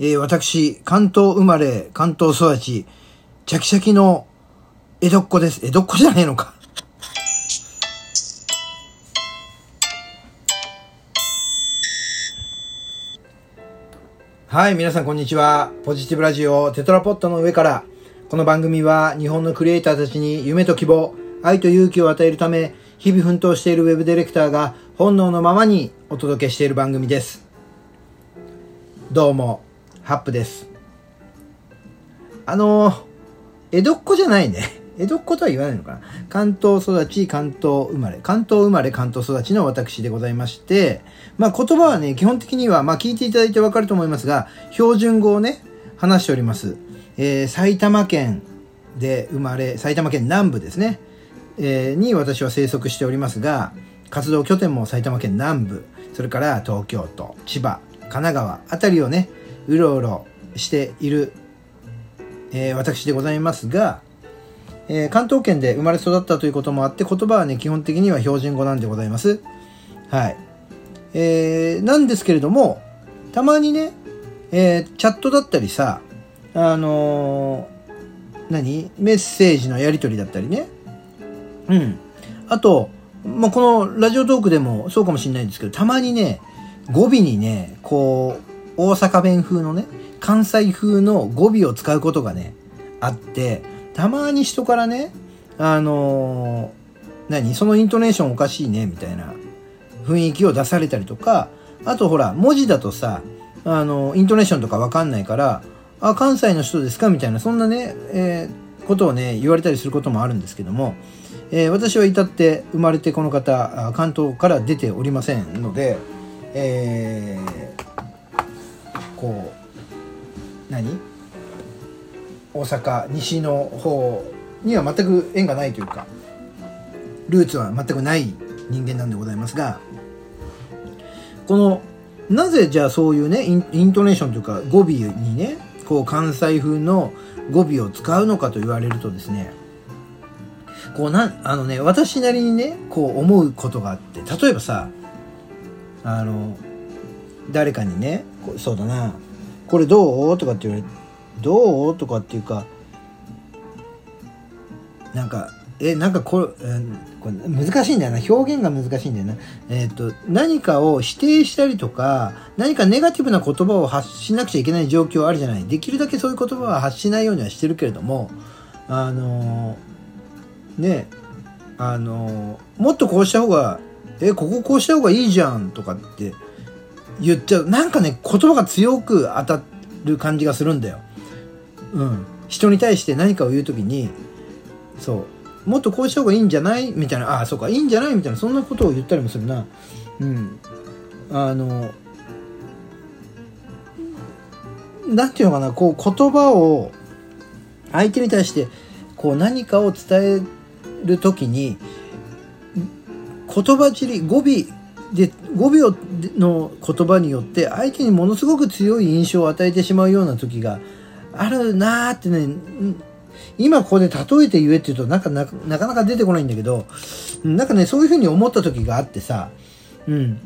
えー、私、関東生まれ、関東育ち、チャキチャキの江戸っ子です。江戸っ子じゃねえのか。はい、皆さんこんにちは。ポジティブラジオテトラポットの上から、この番組は日本のクリエイターたちに夢と希望、愛と勇気を与えるため、日々奮闘しているウェブディレクターが本能のままにお届けしている番組です。どうも、ハップです。あのー、江戸っ子じゃないね。江戸っ子とは言わないのかな。関東育ち、関東生まれ。関東生まれ、関東育ちの私でございまして、まあ言葉はね、基本的には、まあ聞いていただいてわかると思いますが、標準語をね、話しております。えー、埼玉県で生まれ、埼玉県南部ですね。えーに私は生息しておりますが、活動拠点も埼玉県南部、それから東京都、千葉、神奈川あたりをね、うろうろしている、えー私でございますが、えー関東圏で生まれ育ったということもあって、言葉はね、基本的には標準語なんでございます。はい。えーなんですけれども、たまにね、えーチャットだったりさ、あのー何？メッセージのやり取りだったりね。うん。あと、まあ、このラジオトークでもそうかもしれないんですけど、たまにね、語尾にね、こう、大阪弁風のね、関西風の語尾を使うことがね、あって、たまに人からね、あのー何そのイントネーションおかしいね、みたいな雰囲気を出されたりとか、あとほら、文字だとさ、あのイントネーションとかわかんないから、あ、関西の人ですかみたいな、そんなね、えーことをね、言われたりすることもあるんですけども、え私は至って生まれてこの方、関東から出ておりませんので、えーこう、何？大阪、西の方には全く縁がないというか、ルーツは全くない人間なんでございますが、この、なぜじゃあそういうね、イントネーションというか語尾にね、こう関西風の語尾を使うのかと言われるとですね、こうな、あのね、私なりにね、こう思うことがあって、例えばさ、あの、誰かにね、そうだな、これどう？とかって言われて、どう？とかっていうか、なんか、え、なんかこれ、えーこれ難しいんだよな。表現が難しいんだよな。えっ、と、何かを否定したりとか、何かネガティブな言葉を発しなくちゃいけない状況あるじゃない。できるだけそういう言葉は発しないようにはしてるけれども、あのーね、あのーもっとこうした方が、え、こここうした方がいいじゃんとかって言っちゃう。なんかね、言葉が強く当たる感じがするんだよ。うん。人に対して何かを言うときに、そう。もっとこうした方がいいんじゃない？みたいな、ああ、そうか、いいんじゃない？みたいな、そんなことを言ったりもするな。うん。あの、なんていうのかな、こう、言葉を、相手に対して、こう、何かを伝えるときに、言葉尻、語尾で、語尾をの言葉によって、相手にものすごく強い印象を与えてしまうような時があるなーってね、今ここで例えて言えって言うとなかなかなか出てこないんだけど、なんかね、そういうふうに思った時があってさ、うん。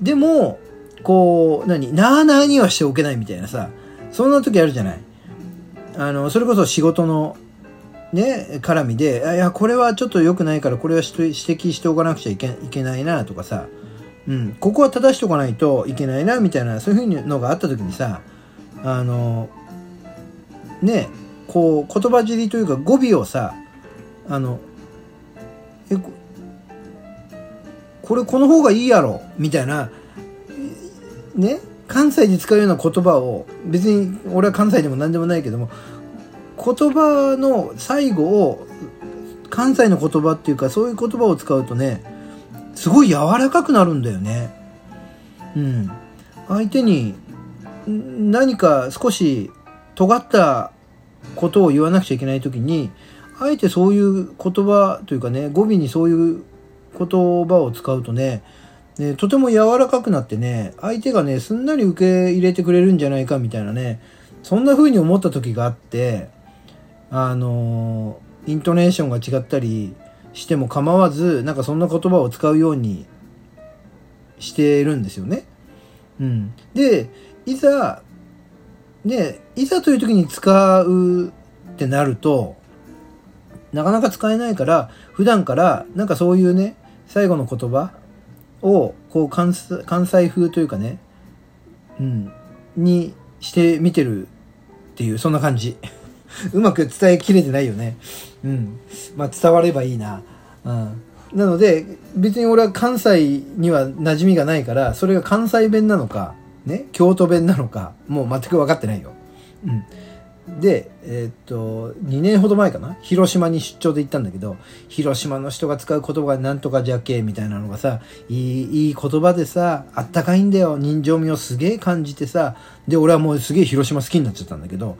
でも、こう、何、なあなあにはしておけないみたいなさ、そんな時あるじゃない。あの、それこそ仕事の、ね、絡みで、いや、これはちょっと良くないから、これは指摘しておかなくちゃいけいけないなとかさ、うん、ここは正しておかないといけないな、みたいな、そういうふうのがあった時にさ、あの、ね、こう、言葉尻というか語尾をさ、あの、え、ここれこの方がいいやろ、みたいな、ね、関西で使うような言葉を、別に俺は関西でも何でもないけども、言葉の最後を、関西の言葉っていうか、そういう言葉を使うとね、すごい柔らかくなるんだよね。うん。相手に何か少し尖ったことを言わなくちゃいけないときに、あえてそういう言葉というかね、語尾にそういう言葉を使うとね、ねとても柔らかくなってね、相手がね、すんなり受け入れてくれるんじゃないかみたいなね、そんな風に思った時があって、あのイントネーションが違ったりしても構わず、なんかそんな言葉を使うようにしてるんですよね。うん。で、いざ、で、いざという時に使うってなると、なかなか使えないから、普段から、なんかそういうね、最後の言葉を、こう関西、関西風というかね、うん、にしてみてるっていう、そんな感じ。うまく伝えきれてないよね。うん。まあ伝わればいいな。うん。なので、別に俺は関西には馴染みがないから、それが関西弁なのか、ね、京都弁なのか、もう全く分かってないよ。うん。で、えーっと、2年ほど前かな？広島に出張で行ったんだけど、広島の人が使う言葉がなんとかじゃけみたいなのがさ、いい、いい言葉でさ、あったかいんだよ。人情味をすげえ感じてさ、で、俺はもうすげえ広島好きになっちゃったんだけど、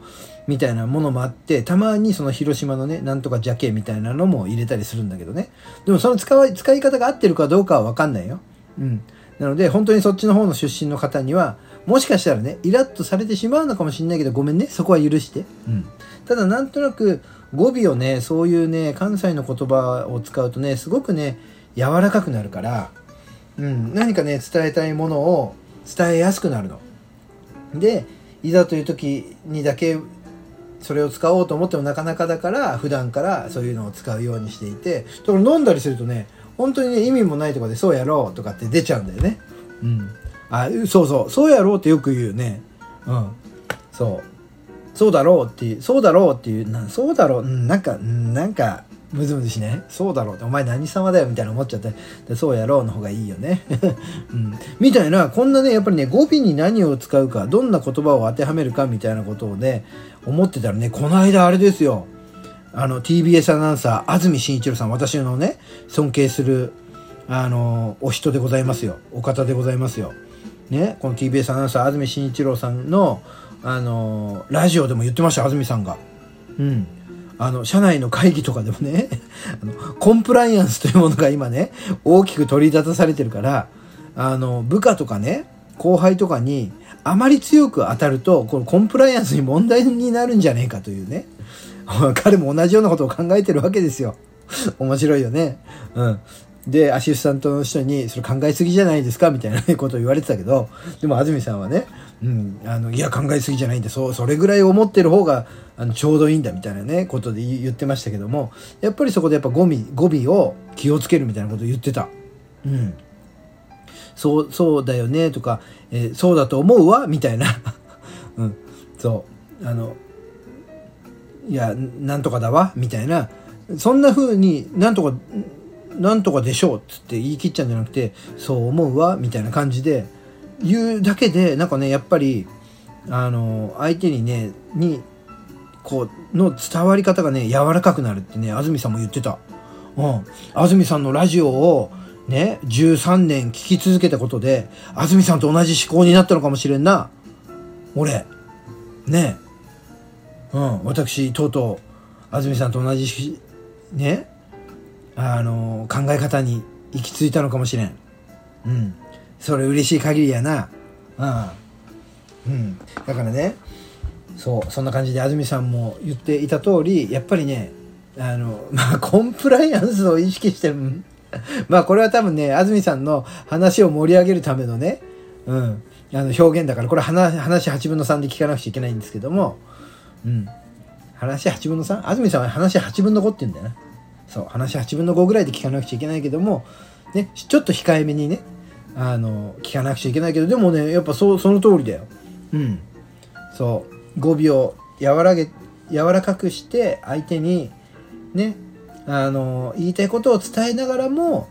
みたいなものもあって、たまにその広島のね、なんとかじゃけみたいなのも入れたりするんだけどね。でもその使い、使い方が合ってるかどうかはわかんないよ。うん。なので、本当にそっちの方の出身の方には、もしかしたらね、イラッとされてしまうのかもしれないけど、ごめんね、そこは許して。うん。ただ、なんとなく、語尾をね、そういうね、関西の言葉を使うとね、すごくね、柔らかくなるから、うん、何かね、伝えたいものを伝えやすくなるの。で、いざという時にだけ、それを使おうと思ってもなかなかだから、普段からそういうのを使うようにしていて、だから飲んだりするとね、本当にね、意味もないとかで、そうやろうとかって出ちゃうんだよね。うん。あ、そうそう、そうやろうってよく言うね。うん。そう。そうだろうっていう、そうだろうっていう、なそうだろう、うんなんか、うんなんか、むずむずしね。そうだろうって、お前何様だよみたいな思っちゃって、でそうやろうの方がいいよね。うん。みたいな、こんなね、やっぱりね、語尾に何を使うか、どんな言葉を当てはめるかみたいなことをね、思ってたらね、この間あれですよ。あの、TBS アナウンサー、安住紳一郎さん、私のね、尊敬する、あの、お人でございますよ。お方でございますよ。ね、この TBS アナウンサー、安住紳一郎さんの、あの、ラジオでも言ってました、安住さんが。うん。あの、社内の会議とかでもね、あの、コンプライアンスというものが今ね、大きく取り立たされてるから、あの、部下とかね、後輩とかに、あまり強く当たると、このコンプライアンスに問題になるんじゃねえかというね。彼も同じようなことを考えてるわけですよ。面白いよね。うん。で、アシスタントの人に、それ考えすぎじゃないですかみたいなことを言われてたけど、でも安住さんはね、うん、あの、いや、考えすぎじゃないんで、そう、それぐらい思ってる方が、あの、ちょうどいいんだみたいなね、ことで言ってましたけども、やっぱりそこでやっぱ語尾、語尾を気をつけるみたいなことを言ってた。うん。そう、そうだよね、とか、えーそうだと思うわ、みたいな。うん。そう。あの、いや、なんとかだわ、みたいな。そんな風になんとか、なんとかでしょうっつって言い切っちゃうんじゃなくて、そう思うわ、みたいな感じで言うだけで、なんかね、やっぱり、あの、相手にね、に、こう、の伝わり方がね、柔らかくなるってね、安住さんも言ってた。うん。安住さんのラジオを、ね、13年聞き続けたことで、安住さんと同じ思考になったのかもしれんな。俺。ねうん、私、とうとう、安住さんと同じ、ね、あの、考え方に行き着いたのかもしれん。うん。それ嬉しい限りやな。うん。うん。だからね、そう、そんな感じで安住さんも言っていた通り、やっぱりね、あの、まあ、コンプライアンスを意識してる。まあ、これは多分ね、安住さんの話を盛り上げるためのね、うん、あの表現だから、これ話、話8分の3で聞かなくちゃいけないんですけども、うん。話8分の 3? 安住さんは話8分の5って言うんだよな。そう、話8分の5ぐらいで聞かなくちゃいけないけども、ね、ちょっと控えめにね、あの、聞かなくちゃいけないけど、でもね、やっぱそう、その通りだよ。うん。そう、語尾を柔らげ、柔らかくして、相手に、ね、あの、言いたいことを伝えながらも、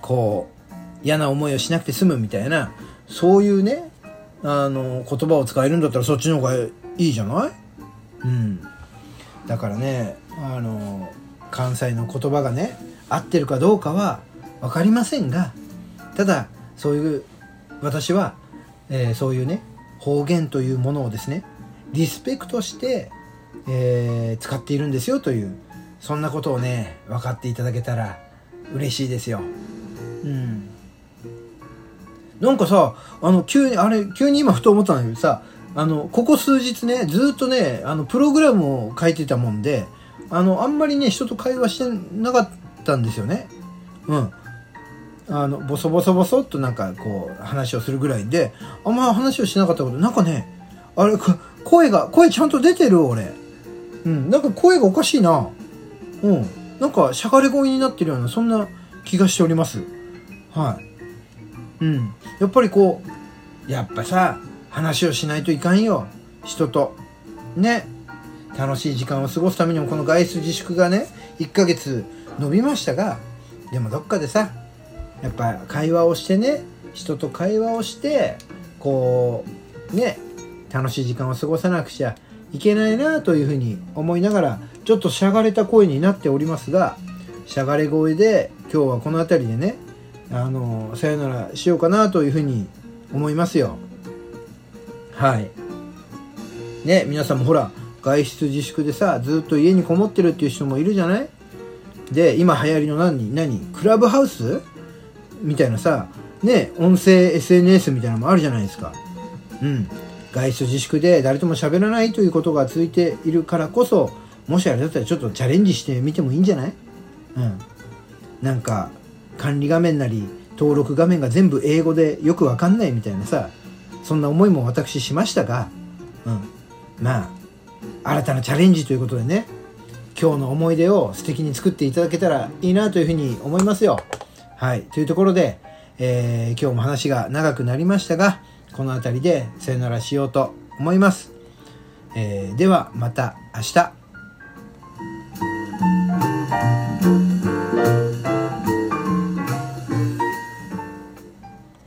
こう、嫌な思いをしなくて済むみたいな、そういうね、あの、言葉を使えるんだったらそっちの方がいいじゃない？うん。だからね、あの、関西の言葉がね、合ってるかどうかは分かりませんが、ただ、そういう、私は、えーそういうね、方言というものをですね、リスペクトして、えー使っているんですよという、そんなことをね、分かっていただけたら嬉しいですよ。うん。なんかさ、あの、急に、あれ、急に今ふと思ったんだけどさ、あの、ここ数日ね、ずっとね、あの、プログラムを書いてたもんで、あの、あんまりね、人と会話してなかったんですよね。うん。あの、ボソボソボソっとなんかこう、話をするぐらいで、あんま話をしなかったこと、なんかね、あれ、声が、声ちゃんと出てる俺。うん、なんか声がおかしいな。うん。なんか、しゃがれ声になってるような、そんな気がしております。はい。うん。やっぱりこう、やっぱさ、話をしないといかんよ。人と。ね。楽しい時間を過ごすためにもこの外出自粛がね、1ヶ月伸びましたが、でもどっかでさ、やっぱ会話をしてね、人と会話をして、こう、ね、楽しい時間を過ごさなくちゃいけないなというふうに思いながら、ちょっとしゃがれた声になっておりますが、しゃがれ声で今日はこの辺りでね、あの、さよならしようかなというふうに思いますよ。はい。ね、皆さんもほら、外出自粛でさ、ずっと家にこもってるっていう人もいるじゃない？で、今流行りの何、何？クラブハウス？みたいなさ、ね、音声 SNS みたいなのもあるじゃないですか。うん。外出自粛で誰とも喋らないということが続いているからこそ、もしあれだったらちょっとチャレンジしてみてもいいんじゃない？うん。なんか、管理画面なり、登録画面が全部英語でよくわかんないみたいなさ、そんな思いも私しましたが、うん。まあ、新たなチャレンジということでね、今日の思い出を素敵に作っていただけたらいいなというふうに思いますよ。はい。というところで、えー、今日も話が長くなりましたが、この辺りでさよならしようと思います。えー、ではまた明日。